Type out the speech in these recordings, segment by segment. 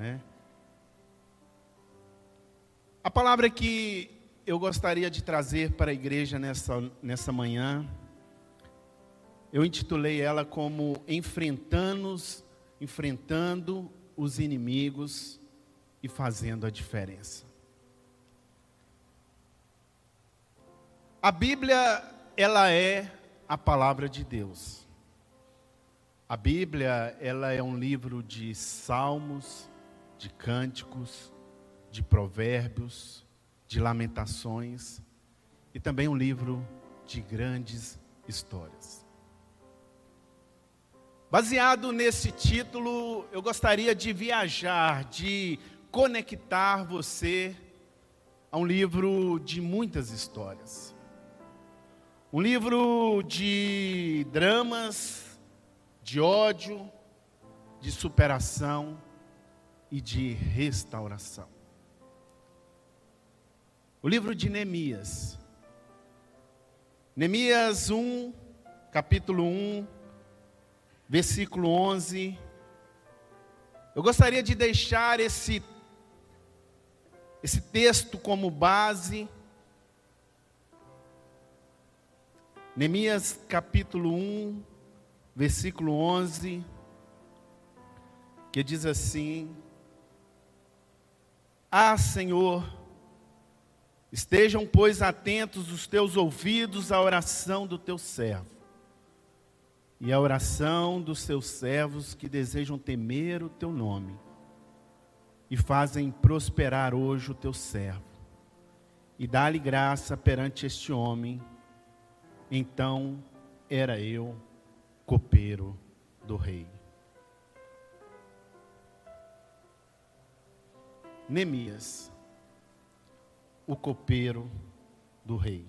Né? A palavra que eu gostaria de trazer para a igreja nessa, nessa manhã, eu intitulei ela como Enfrentando, enfrentando os inimigos e fazendo a diferença. A Bíblia, ela é a palavra de Deus. A Bíblia, ela é um livro de salmos, de cânticos, de provérbios, de lamentações e também um livro de grandes histórias. Baseado nesse título, eu gostaria de viajar, de conectar você a um livro de muitas histórias. Um livro de dramas, de ódio, de superação e de restauração. O livro de Neemias. Neemias 1, capítulo 1, versículo 11. Eu gostaria de deixar esse, esse texto como base Neemias capítulo 1, versículo 11, que diz assim: Ah, Senhor, estejam, pois, atentos os teus ouvidos à oração do teu servo e à oração dos seus servos que desejam temer o teu nome e fazem prosperar hoje o teu servo. E dá-lhe graça perante este homem então era eu copeiro do rei. Neemias, o copeiro do rei.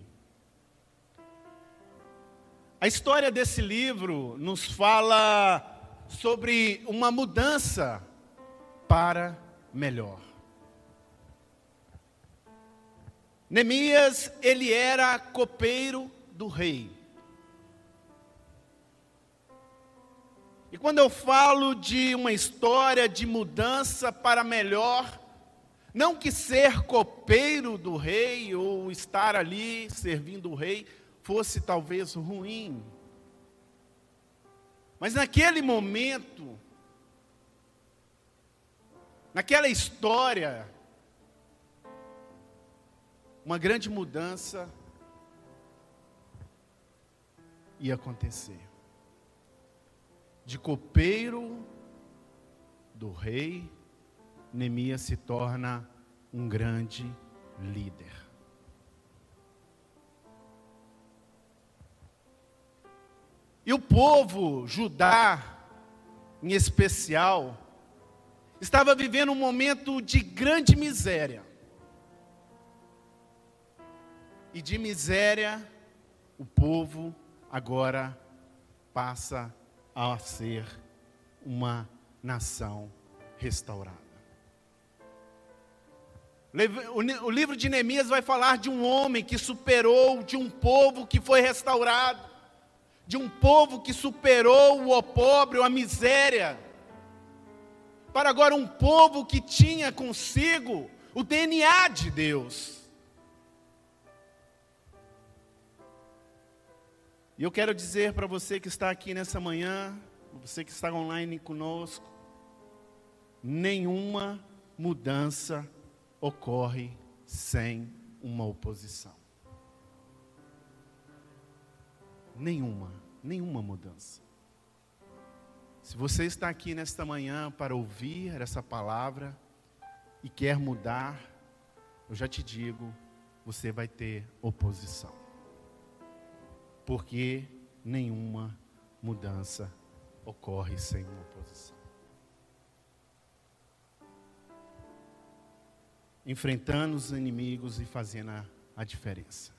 A história desse livro nos fala sobre uma mudança para melhor. Neemias, ele era copeiro do rei. E quando eu falo de uma história de mudança para melhor, não que ser copeiro do rei ou estar ali servindo o rei fosse talvez ruim. Mas naquele momento, naquela história, uma grande mudança ia acontecer. De copeiro do rei, Neemias se torna um grande líder. E o povo Judá, em especial, estava vivendo um momento de grande miséria. E de miséria, o povo agora passa a ser uma nação restaurada. O livro de Neemias vai falar de um homem que superou, de um povo que foi restaurado, de um povo que superou o opróbrio, a miséria, para agora um povo que tinha consigo o DNA de Deus. E eu quero dizer para você que está aqui nessa manhã, você que está online conosco, nenhuma mudança ocorre sem uma oposição. Nenhuma, nenhuma mudança. Se você está aqui nesta manhã para ouvir essa palavra e quer mudar, eu já te digo, você vai ter oposição porque nenhuma mudança ocorre sem uma Enfrentando os inimigos e fazendo a, a diferença.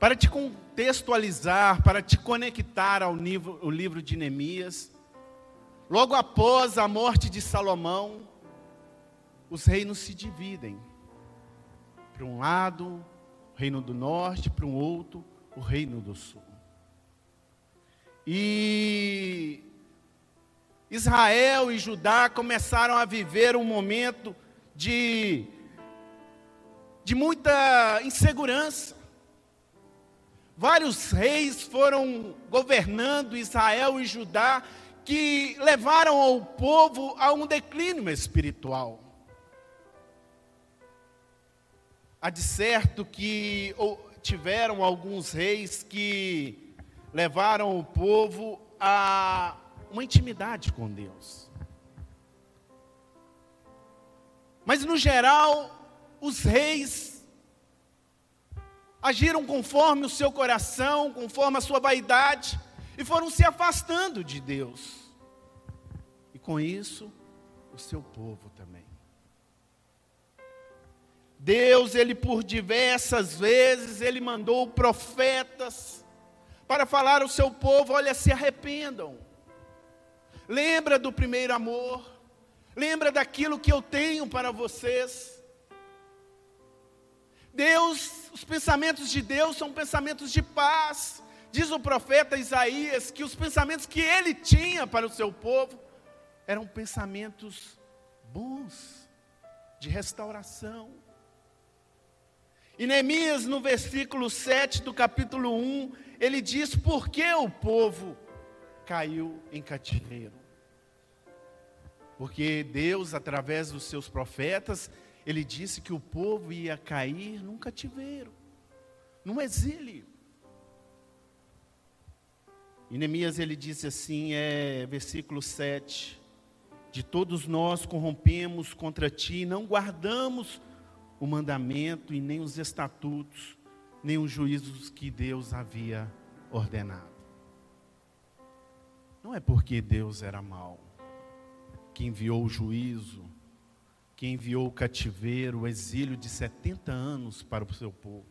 Para te contextualizar, para te conectar ao livro, ao livro de Neemias, logo após a morte de Salomão, os reinos se dividem. Para um lado, o reino do norte, para um outro, o reino do sul. E Israel e Judá começaram a viver um momento de, de muita insegurança. Vários reis foram governando Israel e Judá que levaram o povo a um declínio espiritual. Há de certo que tiveram alguns reis que levaram o povo a uma intimidade com Deus. Mas no geral, os reis agiram conforme o seu coração, conforme a sua vaidade, e foram se afastando de Deus. E com isso, o seu povo também. Deus, ele por diversas vezes, ele mandou profetas para falar ao seu povo: olha, se arrependam. Lembra do primeiro amor. Lembra daquilo que eu tenho para vocês. Deus, os pensamentos de Deus são pensamentos de paz. Diz o profeta Isaías que os pensamentos que ele tinha para o seu povo eram pensamentos bons, de restauração. E Neemias, no versículo 7 do capítulo 1, ele diz por que o povo caiu em cativeiro. Porque Deus, através dos seus profetas, ele disse que o povo ia cair num cativeiro, num exílio. E Neemias ele disse assim, é versículo 7: De todos nós corrompemos contra ti, não guardamos o mandamento e nem os estatutos, nem os juízos que Deus havia ordenado. Não é porque Deus era mau, que enviou o juízo, que enviou o cativeiro, o exílio de 70 anos para o seu povo,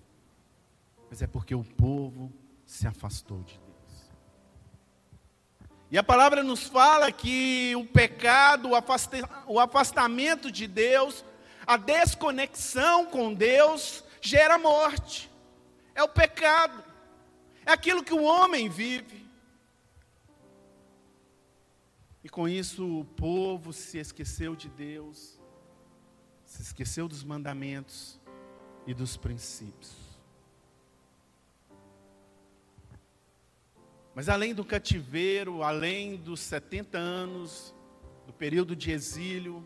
mas é porque o povo se afastou de Deus. E a palavra nos fala que o pecado, o afastamento de Deus, a desconexão com Deus gera morte. É o pecado. É aquilo que o homem vive. E com isso o povo se esqueceu de Deus, esqueceu dos mandamentos e dos princípios. Mas além do cativeiro, além dos 70 anos, do período de exílio,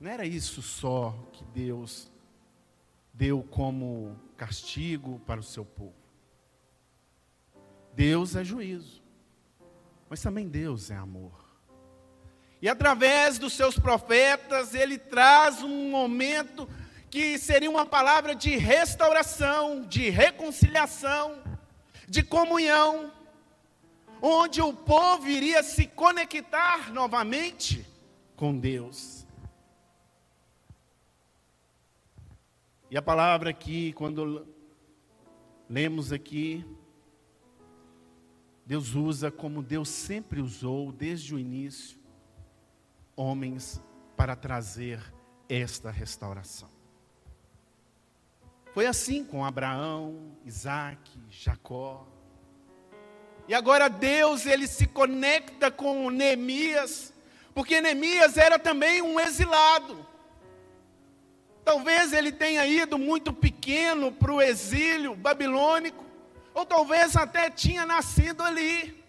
não era isso só que Deus deu como castigo para o seu povo. Deus é juízo, mas também Deus é amor. E através dos seus profetas, ele traz um momento que seria uma palavra de restauração, de reconciliação, de comunhão, onde o povo iria se conectar novamente com Deus. E a palavra aqui, quando lemos aqui, Deus usa como Deus sempre usou desde o início, homens para trazer esta restauração. Foi assim com Abraão, Isaac, Jacó. E agora Deus ele se conecta com Neemias, porque Neemias era também um exilado. Talvez ele tenha ido muito pequeno para o exílio babilônico, ou talvez até tinha nascido ali.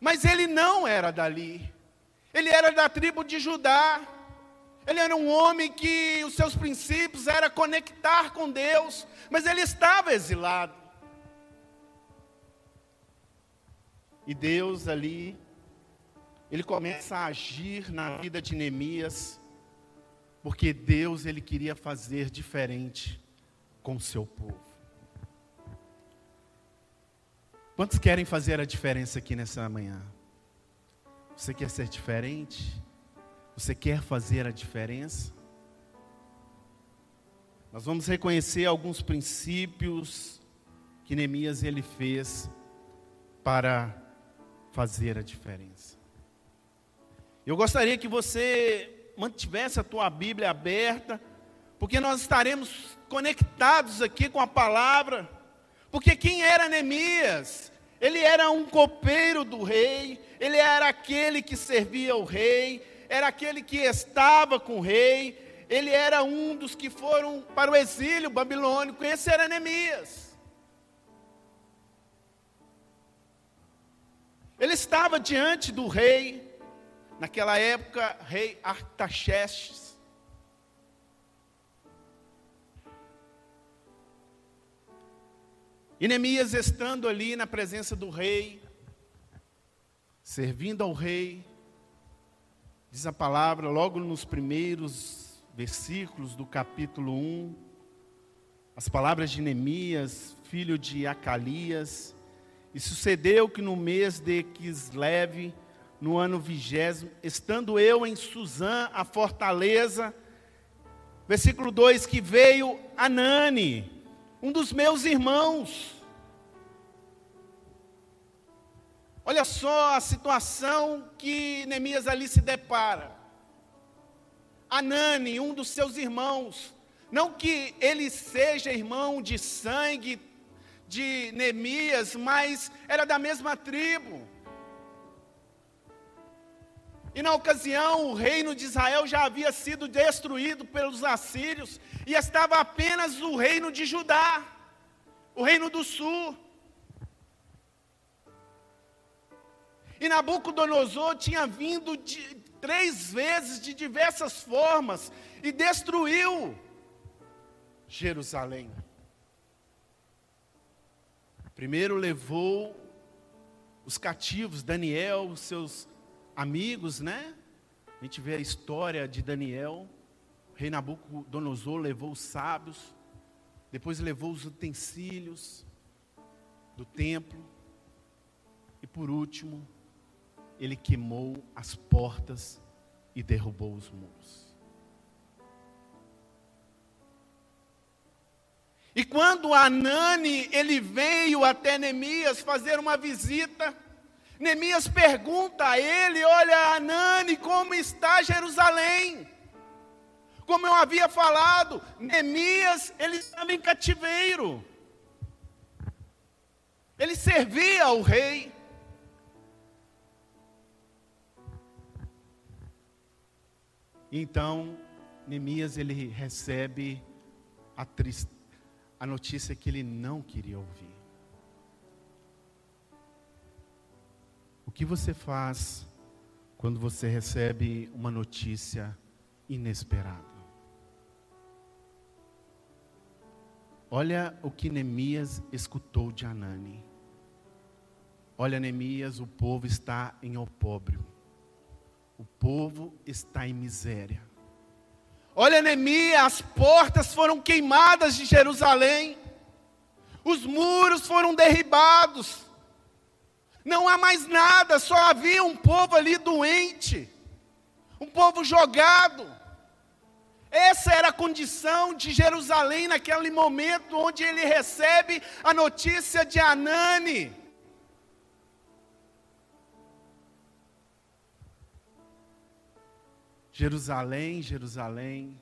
Mas ele não era dali. Ele era da tribo de Judá. Ele era um homem que os seus princípios era conectar com Deus, mas ele estava exilado. E Deus ali, ele começa a agir na vida de Neemias porque Deus ele queria fazer diferente com o seu povo. Quantos querem fazer a diferença aqui nessa manhã? Você quer ser diferente? Você quer fazer a diferença? Nós vamos reconhecer alguns princípios que Neemias ele fez para fazer a diferença. Eu gostaria que você mantivesse a tua Bíblia aberta, porque nós estaremos conectados aqui com a palavra. Porque quem era Neemias? Ele era um copeiro do rei, ele era aquele que servia o rei, era aquele que estava com o rei, ele era um dos que foram para o exílio babilônico, esse era Neemias. Ele estava diante do rei, naquela época, rei Artaxerxes. E Neemias estando ali na presença do rei, servindo ao rei, diz a palavra logo nos primeiros versículos do capítulo 1, as palavras de Neemias, filho de Acalias, e sucedeu que no mês de Quisleve, no ano vigésimo, estando eu em Suzã, a fortaleza, versículo 2, que veio Anani, um dos meus irmãos. Olha só a situação que Neemias ali se depara. Anani, um dos seus irmãos, não que ele seja irmão de sangue de Neemias, mas era da mesma tribo. E na ocasião, o reino de Israel já havia sido destruído pelos assírios, e estava apenas o reino de Judá, o reino do sul. E Nabucodonosor tinha vindo de, três vezes de diversas formas e destruiu Jerusalém. Primeiro levou os cativos, Daniel, os seus amigos, né? A gente vê a história de Daniel. O rei Nabucodonosor levou os sábios, depois levou os utensílios do templo, e por último, ele queimou as portas e derrubou os muros. E quando Anani ele veio até Neemias fazer uma visita, Neemias pergunta a ele: Olha, Anani, como está Jerusalém? Como eu havia falado, Neemias, ele estava em cativeiro. Ele servia ao rei. Então, Neemias ele recebe a, a notícia que ele não queria ouvir. O que você faz quando você recebe uma notícia inesperada? Olha o que Neemias escutou de Anani. Olha, Neemias, o povo está em opróbrio. O povo está em miséria. Olha, Neemias, as portas foram queimadas de Jerusalém. Os muros foram derribados. Não há mais nada, só havia um povo ali doente, um povo jogado. Essa era a condição de Jerusalém naquele momento onde ele recebe a notícia de Anani. Jerusalém, Jerusalém,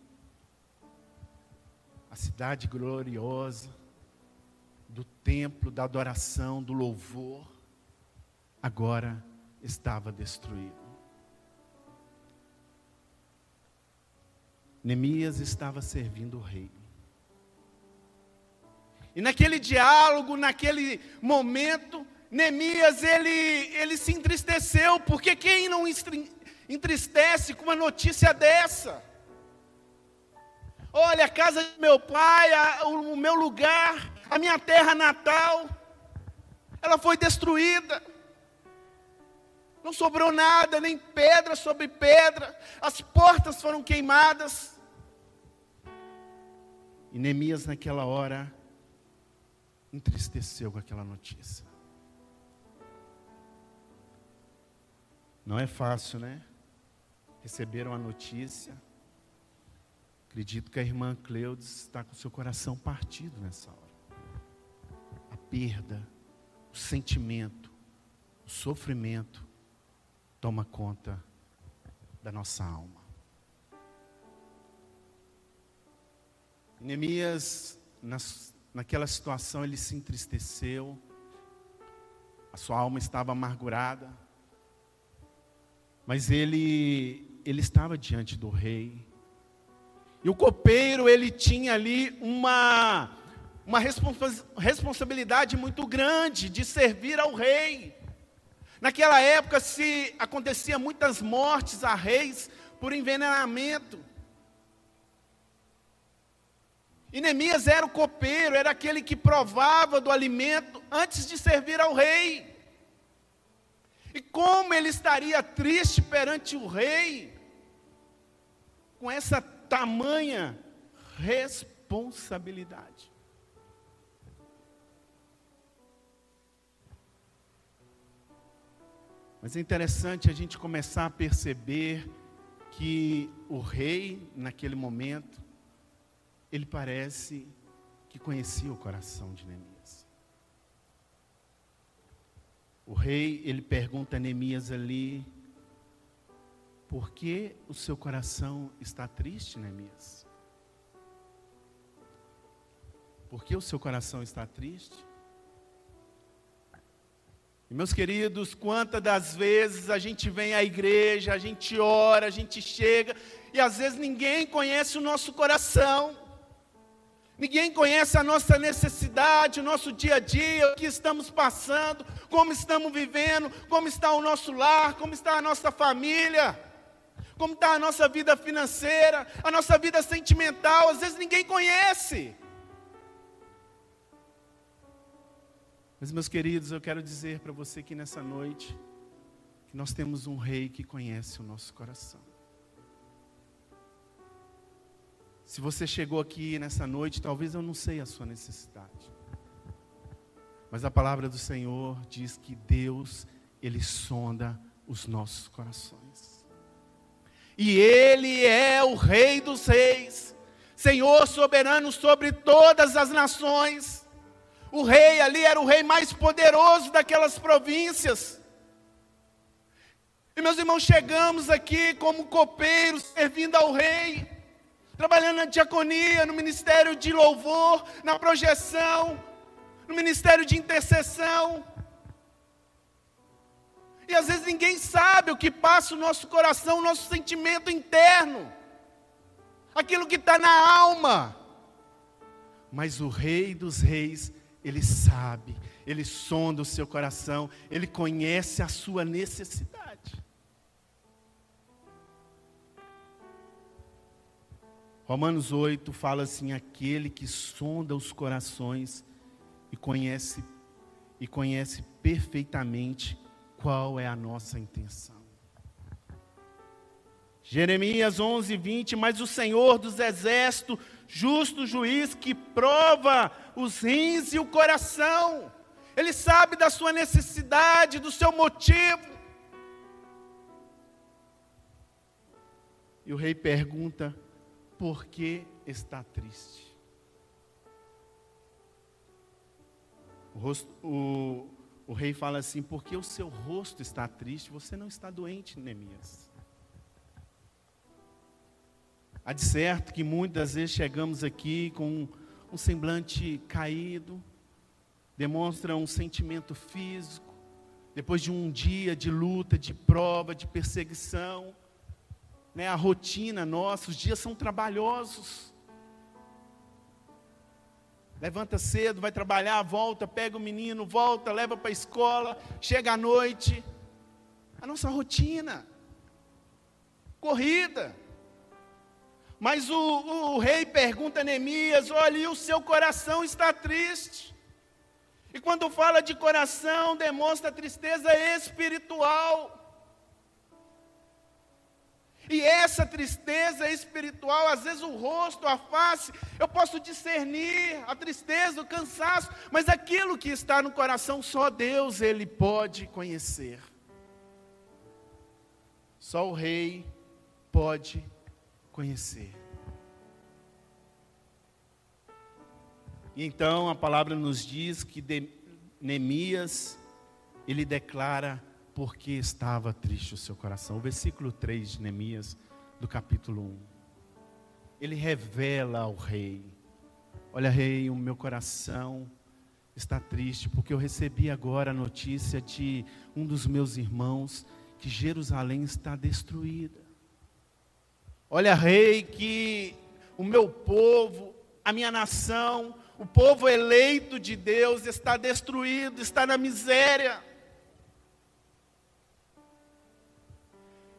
a cidade gloriosa do templo, da adoração, do louvor agora estava destruído. Neemias estava servindo o rei. E naquele diálogo, naquele momento, Neemias ele, ele se entristeceu, porque quem não entristece com uma notícia dessa? Olha, a casa de meu pai, a, o meu lugar, a minha terra natal, ela foi destruída. Não sobrou nada, nem pedra sobre pedra. As portas foram queimadas. E Neemias, naquela hora, entristeceu com aquela notícia. Não é fácil, né? Receberam a notícia. Acredito que a irmã Cleudes está com seu coração partido nessa hora. A perda, o sentimento, o sofrimento toma conta da nossa alma. Neemias, naquela situação, ele se entristeceu. a sua alma estava amargurada, mas ele, ele estava diante do rei. E o copeiro, ele tinha ali uma, uma responsabilidade muito grande de servir ao rei. Naquela época se acontecia muitas mortes a reis por envenenamento. E Neemias era o copeiro, era aquele que provava do alimento antes de servir ao rei. E como ele estaria triste perante o rei, com essa tamanha responsabilidade. Mas é interessante a gente começar a perceber que o rei, naquele momento, ele parece que conhecia o coração de Neemias. O rei, ele pergunta a Neemias ali, por que o seu coração está triste, Neemias? Por que o seu coração está triste? E meus queridos, quantas das vezes a gente vem à igreja, a gente ora, a gente chega, e às vezes ninguém conhece o nosso coração, ninguém conhece a nossa necessidade, o nosso dia a dia, o que estamos passando, como estamos vivendo, como está o nosso lar, como está a nossa família, como está a nossa vida financeira, a nossa vida sentimental, às vezes ninguém conhece. Mas, meus queridos, eu quero dizer para você que nessa noite, que nós temos um rei que conhece o nosso coração. Se você chegou aqui nessa noite, talvez eu não sei a sua necessidade. Mas a palavra do Senhor diz que Deus, Ele sonda os nossos corações. E Ele é o Rei dos Reis, Senhor soberano sobre todas as nações. O rei ali era o rei mais poderoso daquelas províncias. E meus irmãos, chegamos aqui como copeiros, servindo ao rei, trabalhando na diaconia, no ministério de louvor, na projeção, no ministério de intercessão. E às vezes ninguém sabe o que passa o nosso coração, o nosso sentimento interno, aquilo que está na alma. Mas o Rei dos Reis ele sabe, Ele sonda o seu coração, Ele conhece a sua necessidade. Romanos 8 fala assim: aquele que sonda os corações e conhece e conhece perfeitamente qual é a nossa intenção. Jeremias 11, 20, mas o Senhor dos exércitos justo juiz que prova os rins e o coração. Ele sabe da sua necessidade, do seu motivo. E o rei pergunta: por que está triste? O, rosto, o, o rei fala assim: porque o seu rosto está triste, você não está doente, Neemias. Há de certo que muitas vezes chegamos aqui com um semblante caído, demonstra um sentimento físico, depois de um dia de luta, de prova, de perseguição, né, a rotina nossa, os dias são trabalhosos. Levanta cedo, vai trabalhar, volta, pega o menino, volta, leva para a escola, chega à noite. A nossa rotina, corrida. Mas o, o rei pergunta a Neemias: olha, o seu coração está triste. E quando fala de coração, demonstra tristeza espiritual. E essa tristeza espiritual, às vezes o rosto, a face, eu posso discernir a tristeza, o cansaço, mas aquilo que está no coração, só Deus ele pode conhecer. Só o rei pode conhecer. E então a palavra nos diz que Neemias, ele declara porque estava triste o seu coração. O versículo 3 de Neemias, do capítulo 1. Ele revela ao rei: Olha, rei, o meu coração está triste, porque eu recebi agora a notícia de um dos meus irmãos que Jerusalém está destruída. Olha, rei, que o meu povo, a minha nação, o povo eleito de Deus está destruído, está na miséria.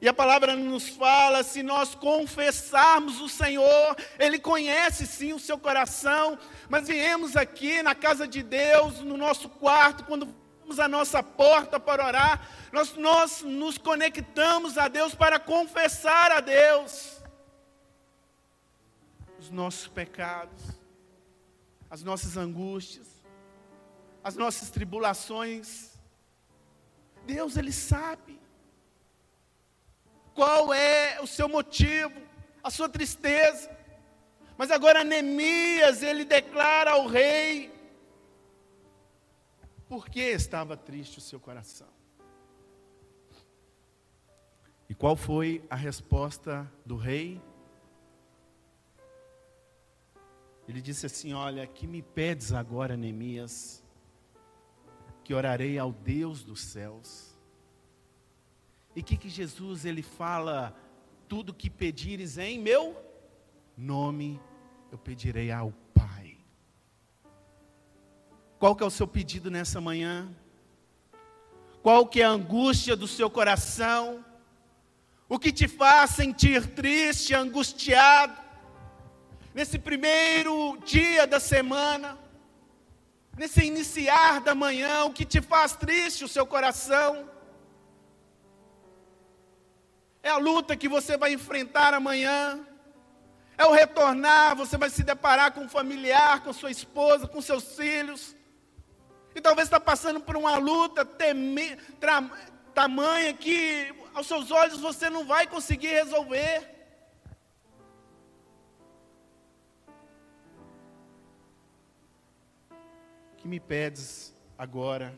E a palavra nos fala: se nós confessarmos o Senhor, Ele conhece sim o seu coração, mas viemos aqui na casa de Deus, no nosso quarto, quando vamos à nossa porta para orar, nós, nós nos conectamos a Deus para confessar a Deus os nossos pecados, as nossas angústias, as nossas tribulações. Deus, Ele sabe qual é o seu motivo, a sua tristeza. Mas agora Neemias, ele declara ao rei por que estava triste o seu coração. E qual foi a resposta do rei? Ele disse assim: Olha, que me pedes agora, Neemias, que orarei ao Deus dos céus e que, que Jesus ele fala? Tudo que pedires em meu nome, eu pedirei ao Pai. Qual que é o seu pedido nessa manhã? Qual que é a angústia do seu coração? O que te faz sentir triste, angustiado? Nesse primeiro dia da semana, nesse iniciar da manhã, o que te faz triste o seu coração? É a luta que você vai enfrentar amanhã. É o retornar, você vai se deparar com um familiar, com sua esposa, com seus filhos. E talvez está passando por uma luta teme, tra, tamanha que aos seus olhos você não vai conseguir resolver. Que me pedes agora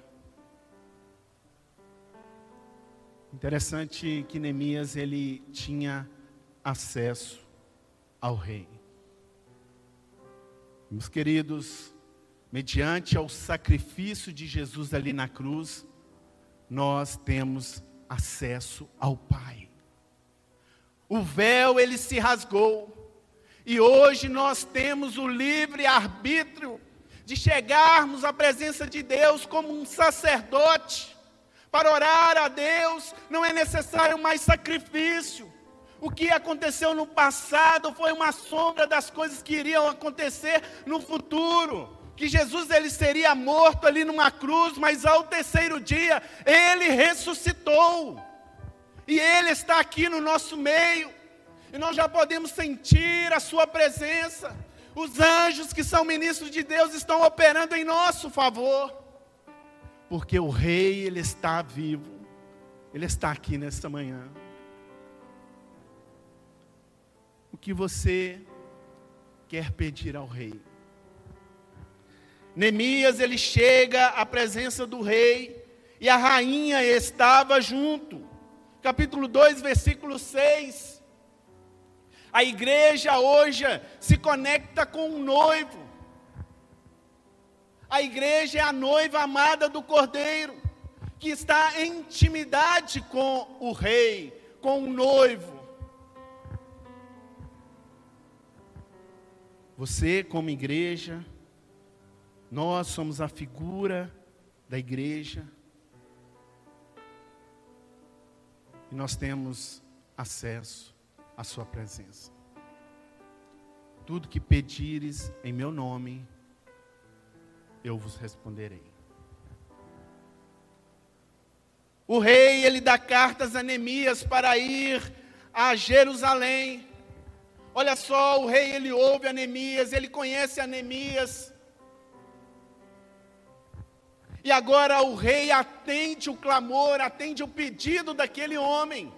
Interessante que Neemias ele tinha acesso ao rei. Meus queridos, mediante ao sacrifício de Jesus ali na cruz, nós temos acesso ao Pai. O véu ele se rasgou e hoje nós temos o livre arbítrio de chegarmos à presença de Deus como um sacerdote para orar a Deus não é necessário mais sacrifício. O que aconteceu no passado foi uma sombra das coisas que iriam acontecer no futuro. Que Jesus ele seria morto ali numa cruz, mas ao terceiro dia ele ressuscitou. E ele está aqui no nosso meio. E nós já podemos sentir a sua presença. Os anjos que são ministros de Deus estão operando em nosso favor porque o rei ele está vivo. Ele está aqui nesta manhã. O que você quer pedir ao rei? Neemias ele chega à presença do rei e a rainha estava junto. Capítulo 2, versículo 6. A igreja hoje se conecta com o noivo. A igreja é a noiva amada do Cordeiro, que está em intimidade com o rei, com o noivo. Você, como igreja, nós somos a figura da igreja. E nós temos acesso à Sua presença. Tudo que pedires em meu nome, eu vos responderei. O rei, ele dá cartas a Neemias para ir a Jerusalém. Olha só, o rei, ele ouve a Neemias, ele conhece a Neemias. E agora o rei atende o clamor, atende o pedido daquele homem.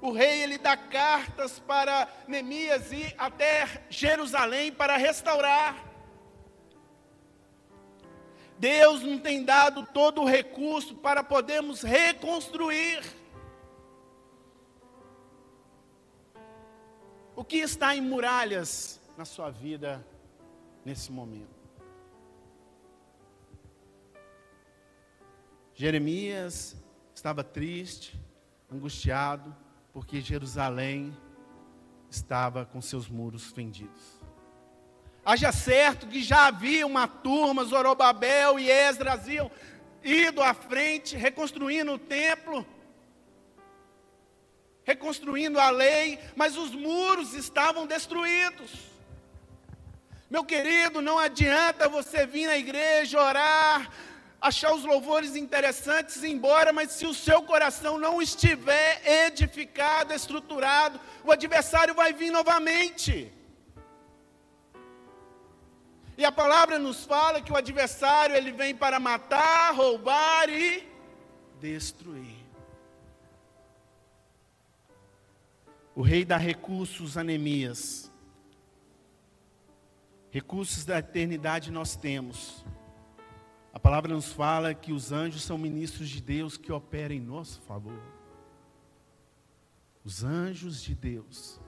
O rei ele dá cartas para Neemias ir até Jerusalém para restaurar. Deus não tem dado todo o recurso para podermos reconstruir. O que está em muralhas na sua vida nesse momento? Jeremias estava triste, angustiado, porque Jerusalém estava com seus muros fendidos. Haja certo que já havia uma turma, Zorobabel e Esdras iam ido à frente, reconstruindo o templo, reconstruindo a lei, mas os muros estavam destruídos. Meu querido, não adianta você vir na igreja orar, achar os louvores interessantes e ir embora, mas se o seu coração não estiver edificado, estruturado, o adversário vai vir novamente. E a palavra nos fala que o adversário ele vem para matar, roubar e destruir. O rei dá recursos a Neemias. Recursos da eternidade nós temos. A palavra nos fala que os anjos são ministros de Deus que operam em nosso favor. Os anjos de Deus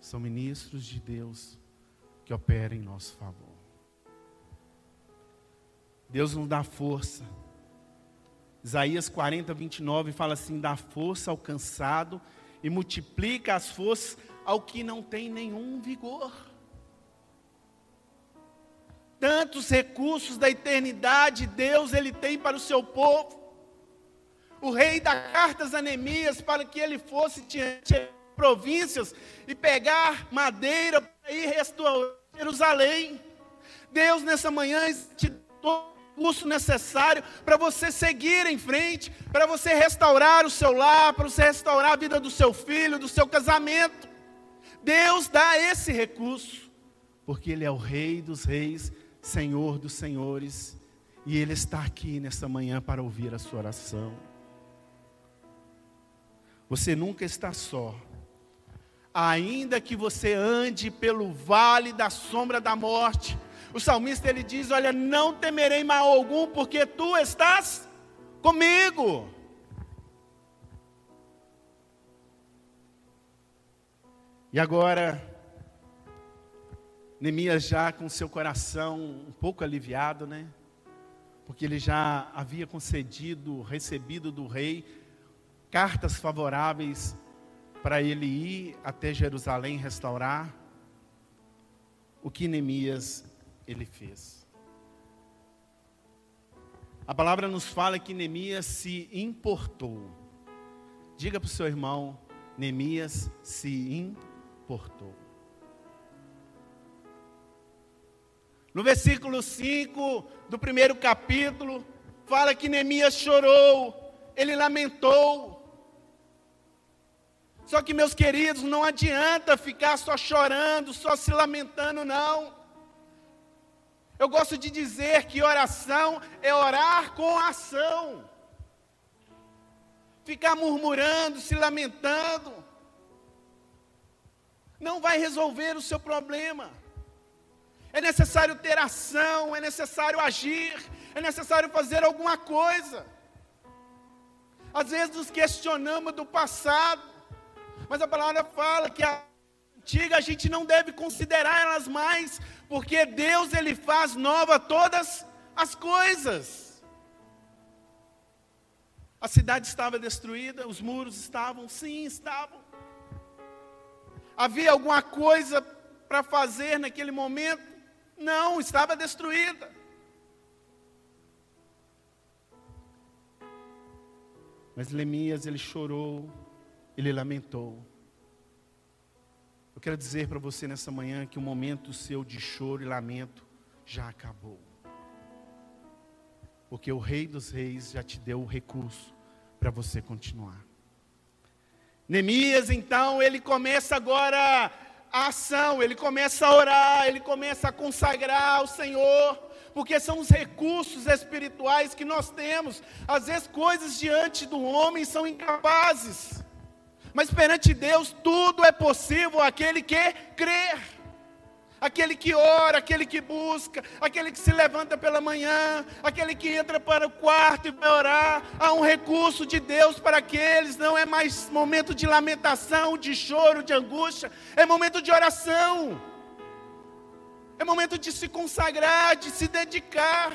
são ministros de Deus que operam em nosso favor. Deus nos dá força. Isaías 40, 29 fala assim: dá força ao cansado e multiplica as forças ao que não tem nenhum vigor. Tantos recursos da eternidade Deus ele tem para o seu povo. O rei dá cartas a Neemias para que ele fosse diante províncias e pegar madeira para ir restaurar Jerusalém. Deus nessa manhã te recurso necessário para você seguir em frente, para você restaurar o seu lar, para você restaurar a vida do seu filho, do seu casamento. Deus dá esse recurso, porque Ele é o Rei dos Reis, Senhor dos Senhores, e Ele está aqui nessa manhã para ouvir a sua oração. Você nunca está só. Ainda que você ande pelo vale da sombra da morte, o salmista ele diz: Olha, não temerei mal algum, porque tu estás comigo. E agora, Neemias já com seu coração um pouco aliviado, né? Porque ele já havia concedido, recebido do rei cartas favoráveis para ele ir até Jerusalém restaurar. O que Neemias ele fez. A palavra nos fala que Neemias se importou. Diga para o seu irmão, Neemias se importou. No versículo 5 do primeiro capítulo, fala que Neemias chorou, ele lamentou. Só que, meus queridos, não adianta ficar só chorando, só se lamentando, não. Eu gosto de dizer que oração é orar com ação. Ficar murmurando, se lamentando, não vai resolver o seu problema. É necessário ter ação, é necessário agir, é necessário fazer alguma coisa. Às vezes nos questionamos do passado, mas a palavra fala que a antiga a gente não deve considerar elas mais, porque Deus ele faz nova todas as coisas. A cidade estava destruída, os muros estavam, sim, estavam. Havia alguma coisa para fazer naquele momento? Não, estava destruída. Mas Lemias ele chorou, ele lamentou. Quero dizer para você nessa manhã que o momento seu de choro e lamento já acabou. Porque o Rei dos Reis já te deu o recurso para você continuar. Neemias, então, ele começa agora a ação, ele começa a orar, ele começa a consagrar ao Senhor, porque são os recursos espirituais que nós temos. Às vezes, coisas diante do homem são incapazes. Mas perante Deus tudo é possível aquele que crê. Aquele que ora, aquele que busca, aquele que se levanta pela manhã, aquele que entra para o quarto e vai orar. Há um recurso de Deus para aqueles, não é mais momento de lamentação, de choro, de angústia, é momento de oração. É momento de se consagrar, de se dedicar.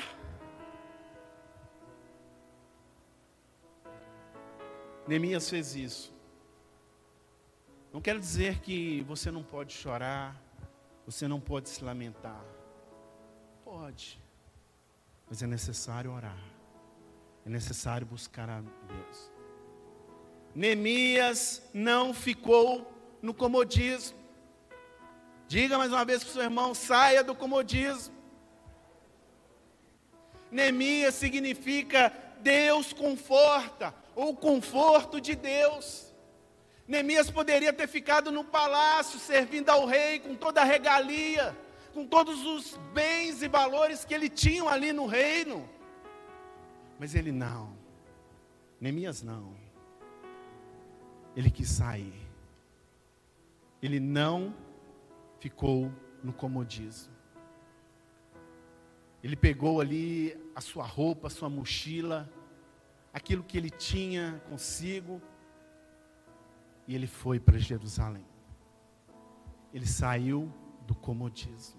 Neemias fez isso. Não quero dizer que você não pode chorar, você não pode se lamentar. Pode. Mas é necessário orar. É necessário buscar a Deus. Neemias não ficou no comodismo. Diga mais uma vez para o seu irmão: saia do comodismo. Neemias significa Deus conforta, ou conforto de Deus. Neemias poderia ter ficado no palácio, servindo ao rei com toda a regalia, com todos os bens e valores que ele tinha ali no reino. Mas ele não. Neemias não. Ele quis sair. Ele não ficou no comodismo. Ele pegou ali a sua roupa, a sua mochila, aquilo que ele tinha consigo, e ele foi para Jerusalém. Ele saiu do comodismo.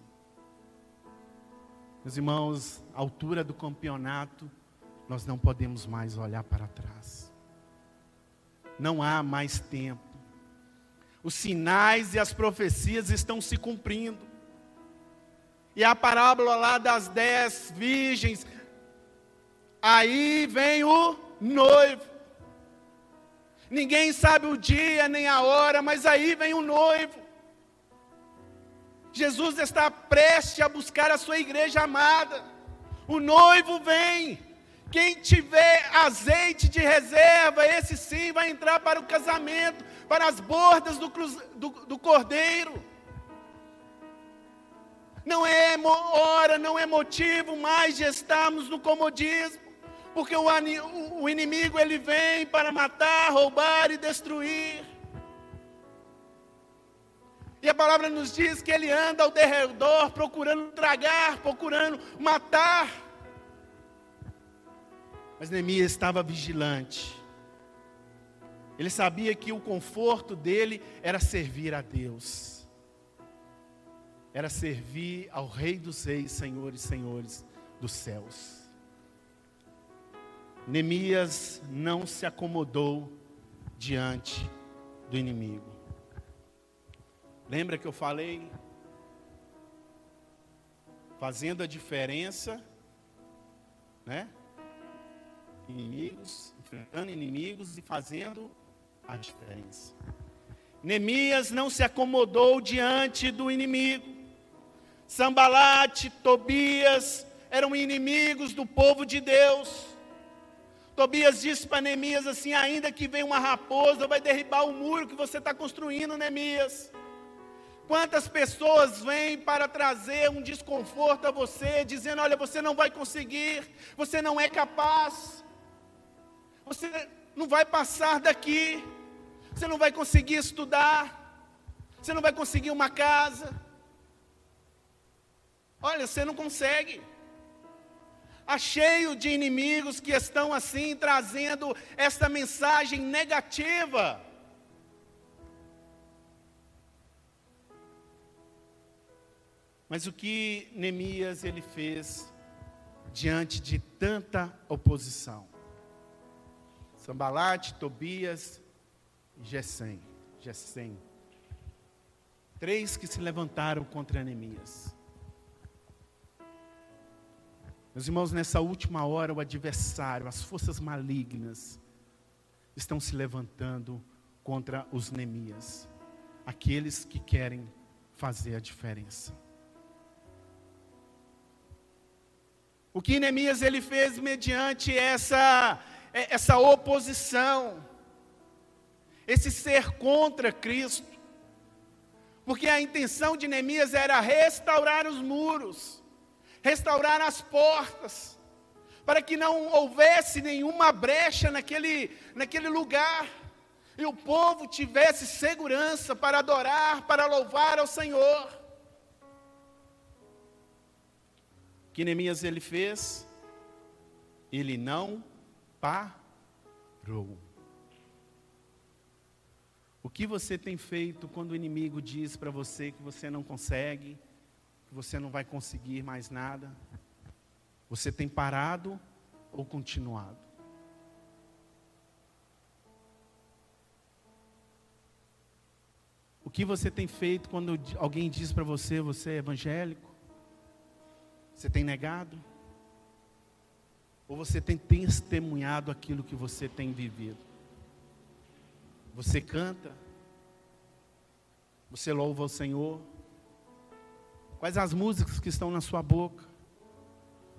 Meus irmãos, a altura do campeonato, nós não podemos mais olhar para trás. Não há mais tempo. Os sinais e as profecias estão se cumprindo. E a parábola lá das dez virgens, aí vem o noivo. Ninguém sabe o dia nem a hora, mas aí vem o noivo. Jesus está prestes a buscar a sua igreja amada. O noivo vem. Quem tiver azeite de reserva, esse sim vai entrar para o casamento, para as bordas do, cruz, do, do cordeiro não é hora, não é motivo mais de estarmos no comodismo, porque o, o inimigo ele vem para matar, roubar e destruir. E a palavra nos diz que ele anda ao derredor procurando tragar, procurando matar. Mas Neemias estava vigilante. Ele sabia que o conforto dele era servir a Deus era servir ao Rei dos Reis, Senhores e Senhores dos céus. Neemias não se acomodou diante do inimigo. Lembra que eu falei? Fazendo a diferença, né? Inimigos, enfrentando inimigos e fazendo a diferença. Neemias não se acomodou diante do inimigo. Sambalate, Tobias eram inimigos do povo de Deus. Tobias disse para Neemias assim: ainda que venha uma raposa, vai derribar o muro que você está construindo, Neemias. Quantas pessoas vêm para trazer um desconforto a você, dizendo: olha, você não vai conseguir, você não é capaz, você não vai passar daqui, você não vai conseguir estudar, você não vai conseguir uma casa. Olha, você não consegue. Há cheio de inimigos que estão assim trazendo esta mensagem negativa. Mas o que Neemias ele fez diante de tanta oposição? Sambalate, Tobias e Gesem. Gesem. Três que se levantaram contra Neemias. Meus irmãos, nessa última hora, o adversário, as forças malignas, estão se levantando contra os Neemias, aqueles que querem fazer a diferença. O que Neemias ele fez mediante essa, é, essa oposição, esse ser contra Cristo, porque a intenção de Neemias era restaurar os muros, restaurar as portas, para que não houvesse nenhuma brecha naquele, naquele lugar, e o povo tivesse segurança para adorar, para louvar ao Senhor. O que Neemias ele fez? Ele não parou. O que você tem feito quando o inimigo diz para você que você não consegue, que você não vai conseguir mais nada? Você tem parado ou continuado? O que você tem feito quando alguém diz para você, você é evangélico? Você tem negado? Ou você tem testemunhado aquilo que você tem vivido? Você canta? Você louva o Senhor? Quais as músicas que estão na sua boca?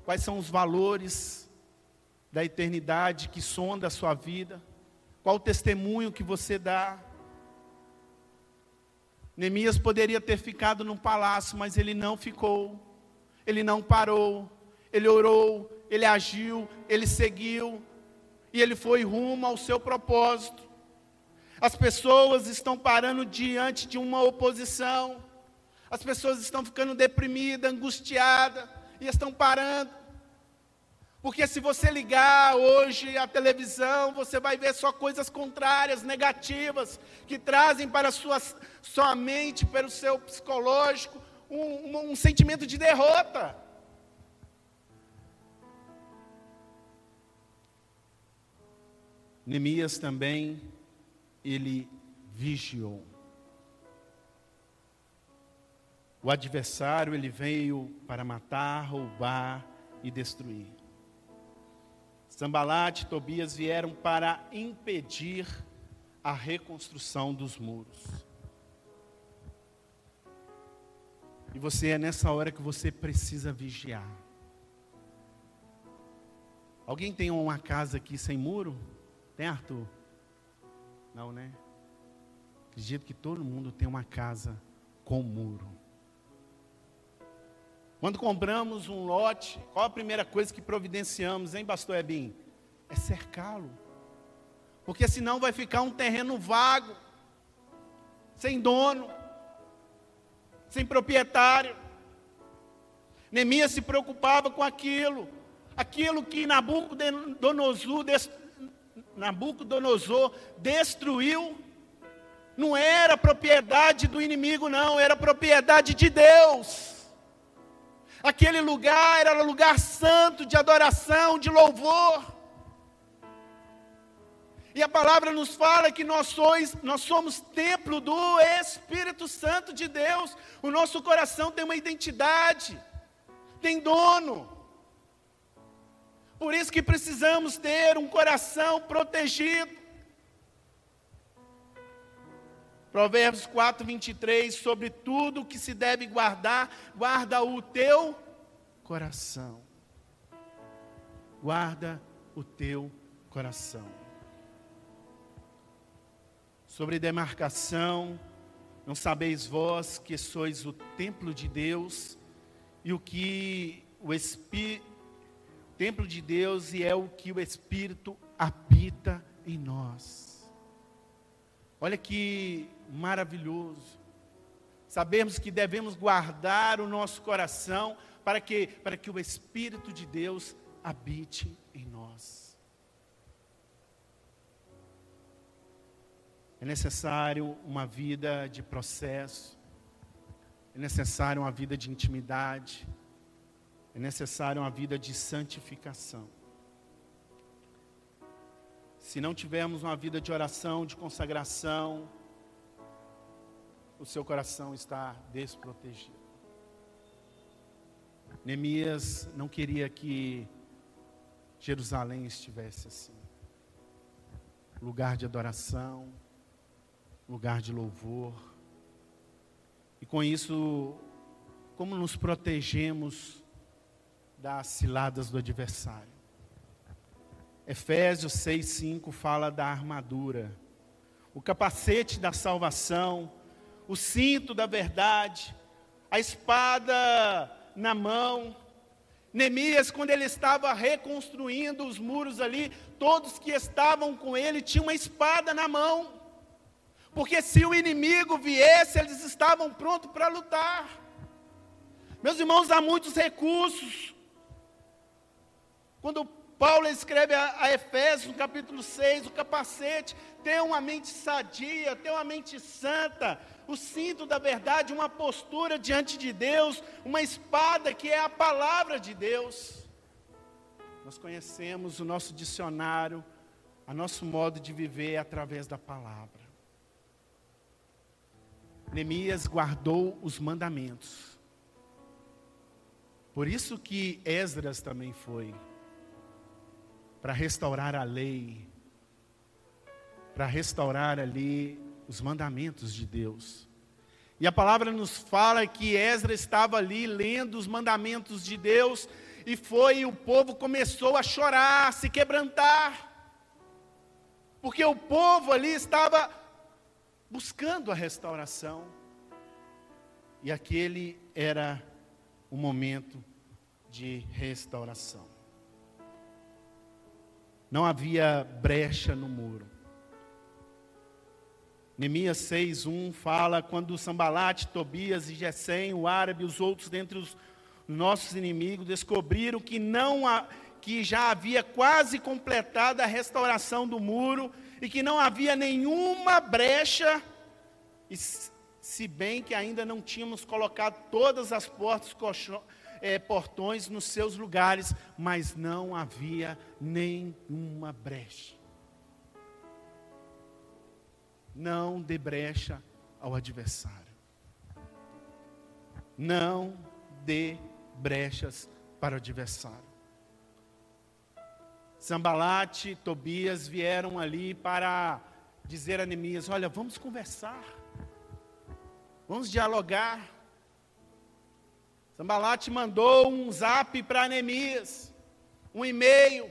Quais são os valores da eternidade que sonda a sua vida? Qual o testemunho que você dá? Neemias poderia ter ficado no palácio, mas ele não ficou. Ele não parou. Ele orou, ele agiu, ele seguiu e ele foi rumo ao seu propósito. As pessoas estão parando diante de uma oposição. As pessoas estão ficando deprimidas, angustiadas e estão parando. Porque se você ligar hoje a televisão, você vai ver só coisas contrárias, negativas, que trazem para a sua, sua mente, para o seu psicológico, um, um, um sentimento de derrota. Neemias também, ele vigiou. O adversário, ele veio para matar, roubar e destruir. Sambalate e Tobias vieram para impedir a reconstrução dos muros. E você é nessa hora que você precisa vigiar. Alguém tem uma casa aqui sem muro? Tem, Arthur? Não, né? Acredito que todo mundo tem uma casa com muro. Quando compramos um lote, qual a primeira coisa que providenciamos, hein, pastor Ebim? É cercá-lo. Porque senão vai ficar um terreno vago, sem dono, sem proprietário. Neemias se preocupava com aquilo, aquilo que Nabucodonosor, Nabucodonosor destruiu, não era propriedade do inimigo, não, era propriedade de Deus. Aquele lugar era lugar santo de adoração, de louvor. E a palavra nos fala que nós, sois, nós somos templo do Espírito Santo de Deus. O nosso coração tem uma identidade, tem dono. Por isso que precisamos ter um coração protegido. Provérbios 4, 23, sobre tudo que se deve guardar, guarda o teu coração. Guarda o teu coração. Sobre demarcação, não sabeis vós que sois o templo de Deus e o que o Espírito, templo de Deus e é o que o Espírito habita em nós. Olha que maravilhoso. Sabemos que devemos guardar o nosso coração para que, para que o Espírito de Deus habite em nós. É necessário uma vida de processo, é necessário uma vida de intimidade, é necessário uma vida de santificação. Se não tivermos uma vida de oração, de consagração, o seu coração está desprotegido. Neemias não queria que Jerusalém estivesse assim. Lugar de adoração, lugar de louvor. E com isso, como nos protegemos das ciladas do adversário? Efésios 6,5 fala da armadura, o capacete da salvação, o cinto da verdade, a espada na mão. Neemias, quando ele estava reconstruindo os muros ali, todos que estavam com ele tinham uma espada na mão, porque se o inimigo viesse, eles estavam prontos para lutar. Meus irmãos, há muitos recursos. Quando Paulo escreve a, a Efésios, capítulo 6, o capacete, ter uma mente sadia, ter uma mente santa, o cinto da verdade, uma postura diante de Deus, uma espada que é a palavra de Deus. Nós conhecemos o nosso dicionário, a nosso modo de viver é através da palavra. Neemias guardou os mandamentos. Por isso que Esdras também foi para restaurar a lei, para restaurar ali os mandamentos de Deus. E a palavra nos fala que Esdras estava ali lendo os mandamentos de Deus e foi e o povo começou a chorar, a se quebrantar. Porque o povo ali estava buscando a restauração. E aquele era o momento de restauração. Não havia brecha no muro. Neemias 6:1 fala quando Sambalate, Tobias e Gesem, o árabe e os outros dentre os nossos inimigos descobriram que não há, que já havia quase completado a restauração do muro e que não havia nenhuma brecha, e se bem que ainda não tínhamos colocado todas as portas, é, portões nos seus lugares, mas não havia nenhuma brecha. Não dê brecha ao adversário. Não dê brechas para o adversário. Sambalate, Tobias vieram ali para dizer a Neemias: Olha, vamos conversar, vamos dialogar. Sambalate mandou um zap para Neemias, um e-mail,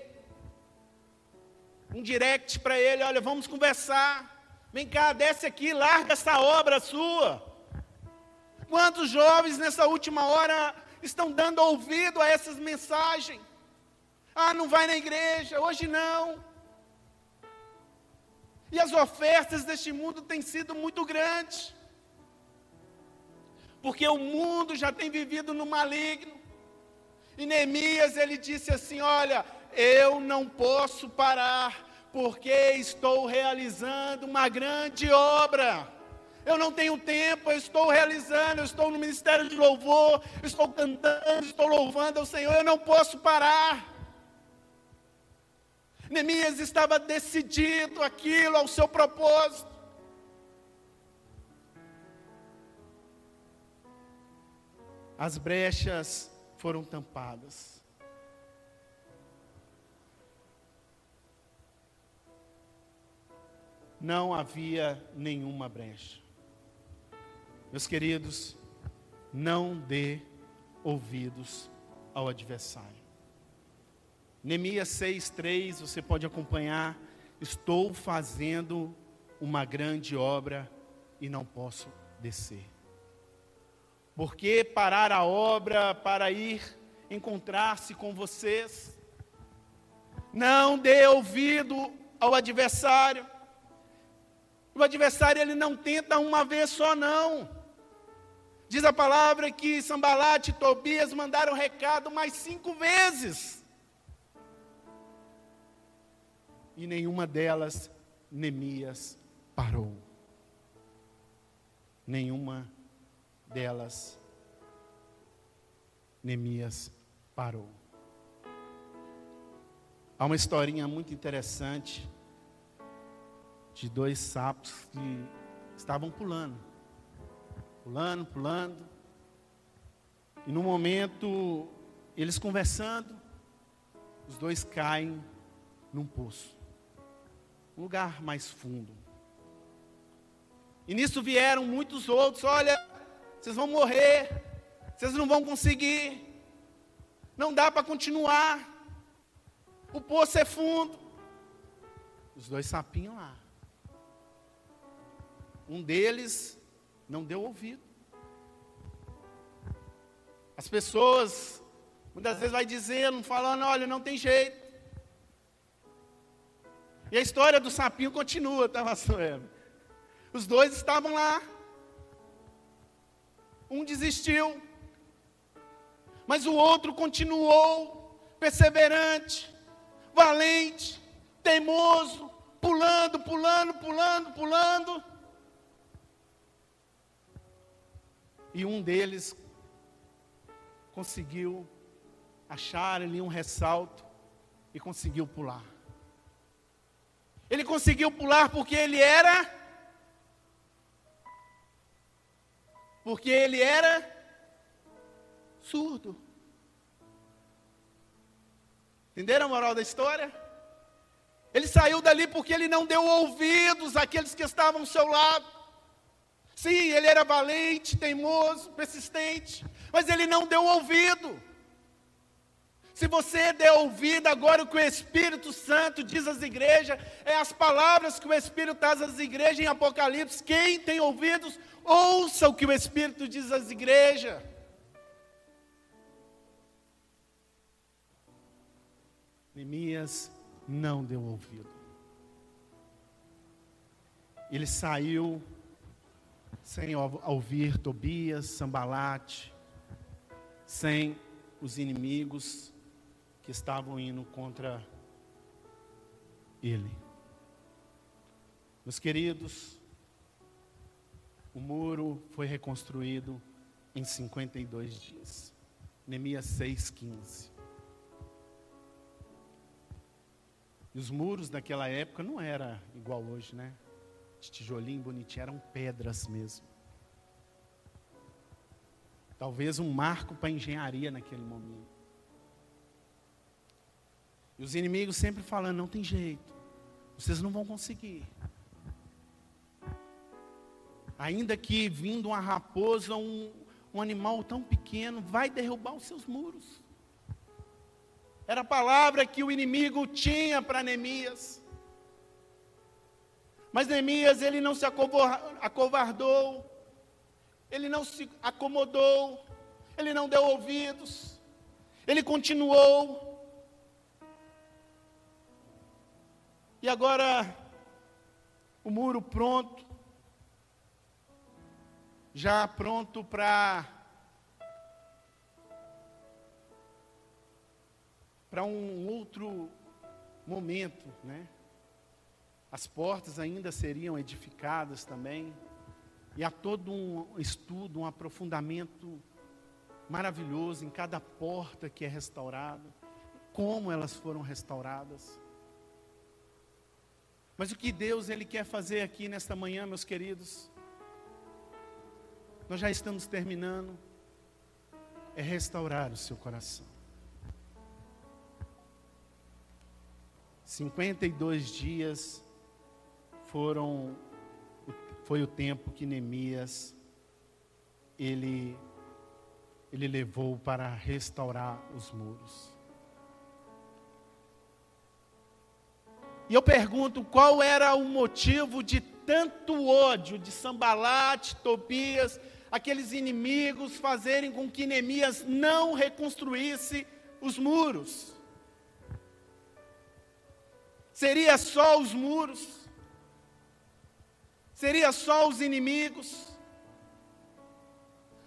um direct para ele: Olha, vamos conversar. Vem cá, desce aqui, larga essa obra sua. Quantos jovens nessa última hora estão dando ouvido a essas mensagens? Ah, não vai na igreja, hoje não. E as ofertas deste mundo têm sido muito grandes. Porque o mundo já tem vivido no maligno. E Neemias ele disse assim: Olha, eu não posso parar, porque estou realizando uma grande obra. Eu não tenho tempo, eu estou realizando, eu estou no ministério de louvor, estou cantando, estou louvando ao Senhor, eu não posso parar. Neemias estava decidido aquilo ao seu propósito. As brechas foram tampadas. Não havia nenhuma brecha. Meus queridos, não dê ouvidos ao adversário. Neemias 6,3, você pode acompanhar. Estou fazendo uma grande obra e não posso descer. Por que parar a obra para ir encontrar-se com vocês? Não dê ouvido ao adversário. O adversário ele não tenta uma vez só não. Diz a palavra que Sambalate e Tobias mandaram recado mais cinco vezes. e nenhuma delas Neemias parou. Nenhuma delas Neemias parou. Há uma historinha muito interessante de dois sapos que estavam pulando, pulando, pulando, e no momento eles conversando, os dois caem num poço um lugar mais fundo. E nisso vieram muitos outros: olha, vocês vão morrer, vocês não vão conseguir, não dá para continuar, o poço é fundo. Os dois sapinhos lá. Um deles não deu ouvido. As pessoas, muitas vezes vai dizendo, falando, olha, não tem jeito. E a história do sapinho continua, tá, pastor Eva? Os dois estavam lá. Um desistiu. Mas o outro continuou perseverante, valente, teimoso, pulando, pulando, pulando, pulando. E um deles conseguiu achar ali um ressalto e conseguiu pular. Ele conseguiu pular porque ele era Porque ele era surdo. Entenderam a moral da história? Ele saiu dali porque ele não deu ouvidos àqueles que estavam ao seu lado. Sim, ele era valente, teimoso, persistente, mas ele não deu ouvido. Se você der ouvido agora o que o Espírito Santo diz às igrejas, é as palavras que o Espírito traz às igrejas em Apocalipse. Quem tem ouvidos, ouça o que o Espírito diz às igrejas. Neemias não deu ouvido. Ele saiu sem ouvir Tobias, Sambalate, sem os inimigos que estavam indo contra ele. Meus queridos, o muro foi reconstruído em 52 dias. Neemias 6,15. E os muros daquela época não era igual hoje, né? De tijolinho bonitinho, eram pedras mesmo. Talvez um marco para a engenharia naquele momento. E os inimigos sempre falando: não tem jeito, vocês não vão conseguir. Ainda que vindo uma raposa, um, um animal tão pequeno, vai derrubar os seus muros. Era a palavra que o inimigo tinha para Neemias. Mas Neemias, ele não se acovardou, ele não se acomodou, ele não deu ouvidos, ele continuou. E agora, o muro pronto, já pronto para para um outro momento, né? As portas ainda seriam edificadas também. E há todo um estudo, um aprofundamento maravilhoso em cada porta que é restaurada, como elas foram restauradas. Mas o que Deus ele quer fazer aqui nesta manhã, meus queridos? Nós já estamos terminando. É restaurar o seu coração. 52 dias foram foi o tempo que Neemias ele ele levou para restaurar os muros. E eu pergunto qual era o motivo de tanto ódio de Sambalate, Tobias, aqueles inimigos fazerem com que Neemias não reconstruísse os muros. Seria só os muros? Seria só os inimigos?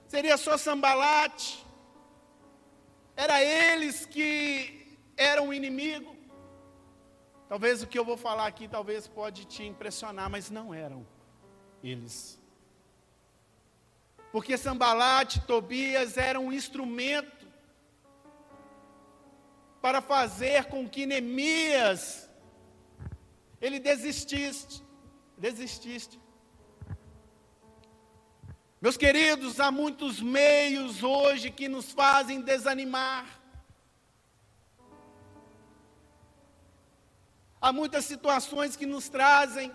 Seria só Sambalate? Era eles que eram o inimigo? Talvez o que eu vou falar aqui talvez pode te impressionar, mas não eram eles. Porque Sambalate, Tobias eram um instrumento para fazer com que Neemias ele desististe, desististe. Meus queridos, há muitos meios hoje que nos fazem desanimar. Há muitas situações que nos trazem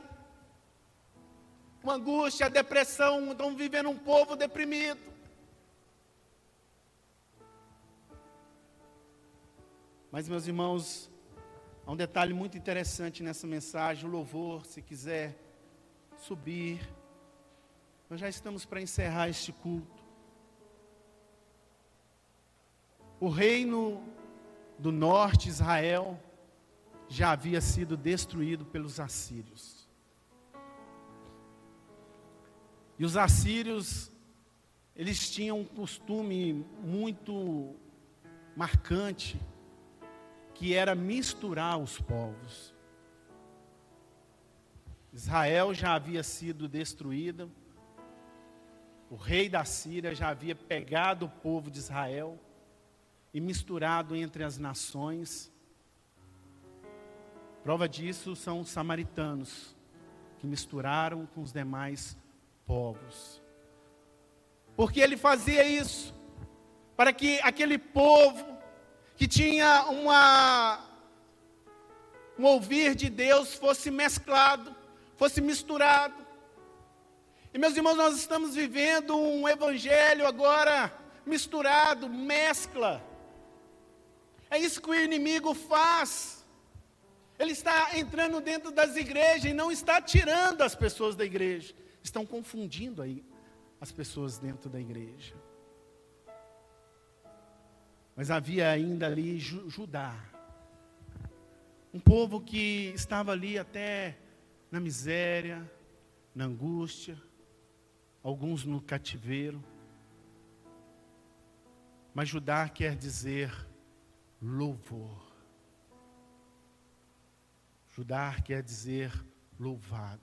uma angústia, depressão, estão vivendo um povo deprimido. Mas, meus irmãos, Há um detalhe muito interessante nessa mensagem, o louvor, se quiser subir. Nós já estamos para encerrar este culto. O reino do norte, Israel, já havia sido destruído pelos assírios. E os assírios, eles tinham um costume muito marcante que era misturar os povos. Israel já havia sido destruída, o rei da Síria já havia pegado o povo de Israel e misturado entre as nações. Prova disso são os samaritanos, que misturaram com os demais povos. Porque ele fazia isso para que aquele povo que tinha uma um ouvir de Deus fosse mesclado, fosse misturado. E meus irmãos, nós estamos vivendo um evangelho agora misturado, mescla. É isso que o inimigo faz. Ele está entrando dentro das igrejas e não está tirando as pessoas da igreja. Estão confundindo aí as pessoas dentro da igreja. Mas havia ainda ali Judá, um povo que estava ali até na miséria, na angústia, alguns no cativeiro. Mas Judá quer dizer louvor. Judá quer dizer louvado.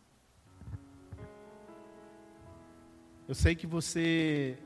Eu sei que você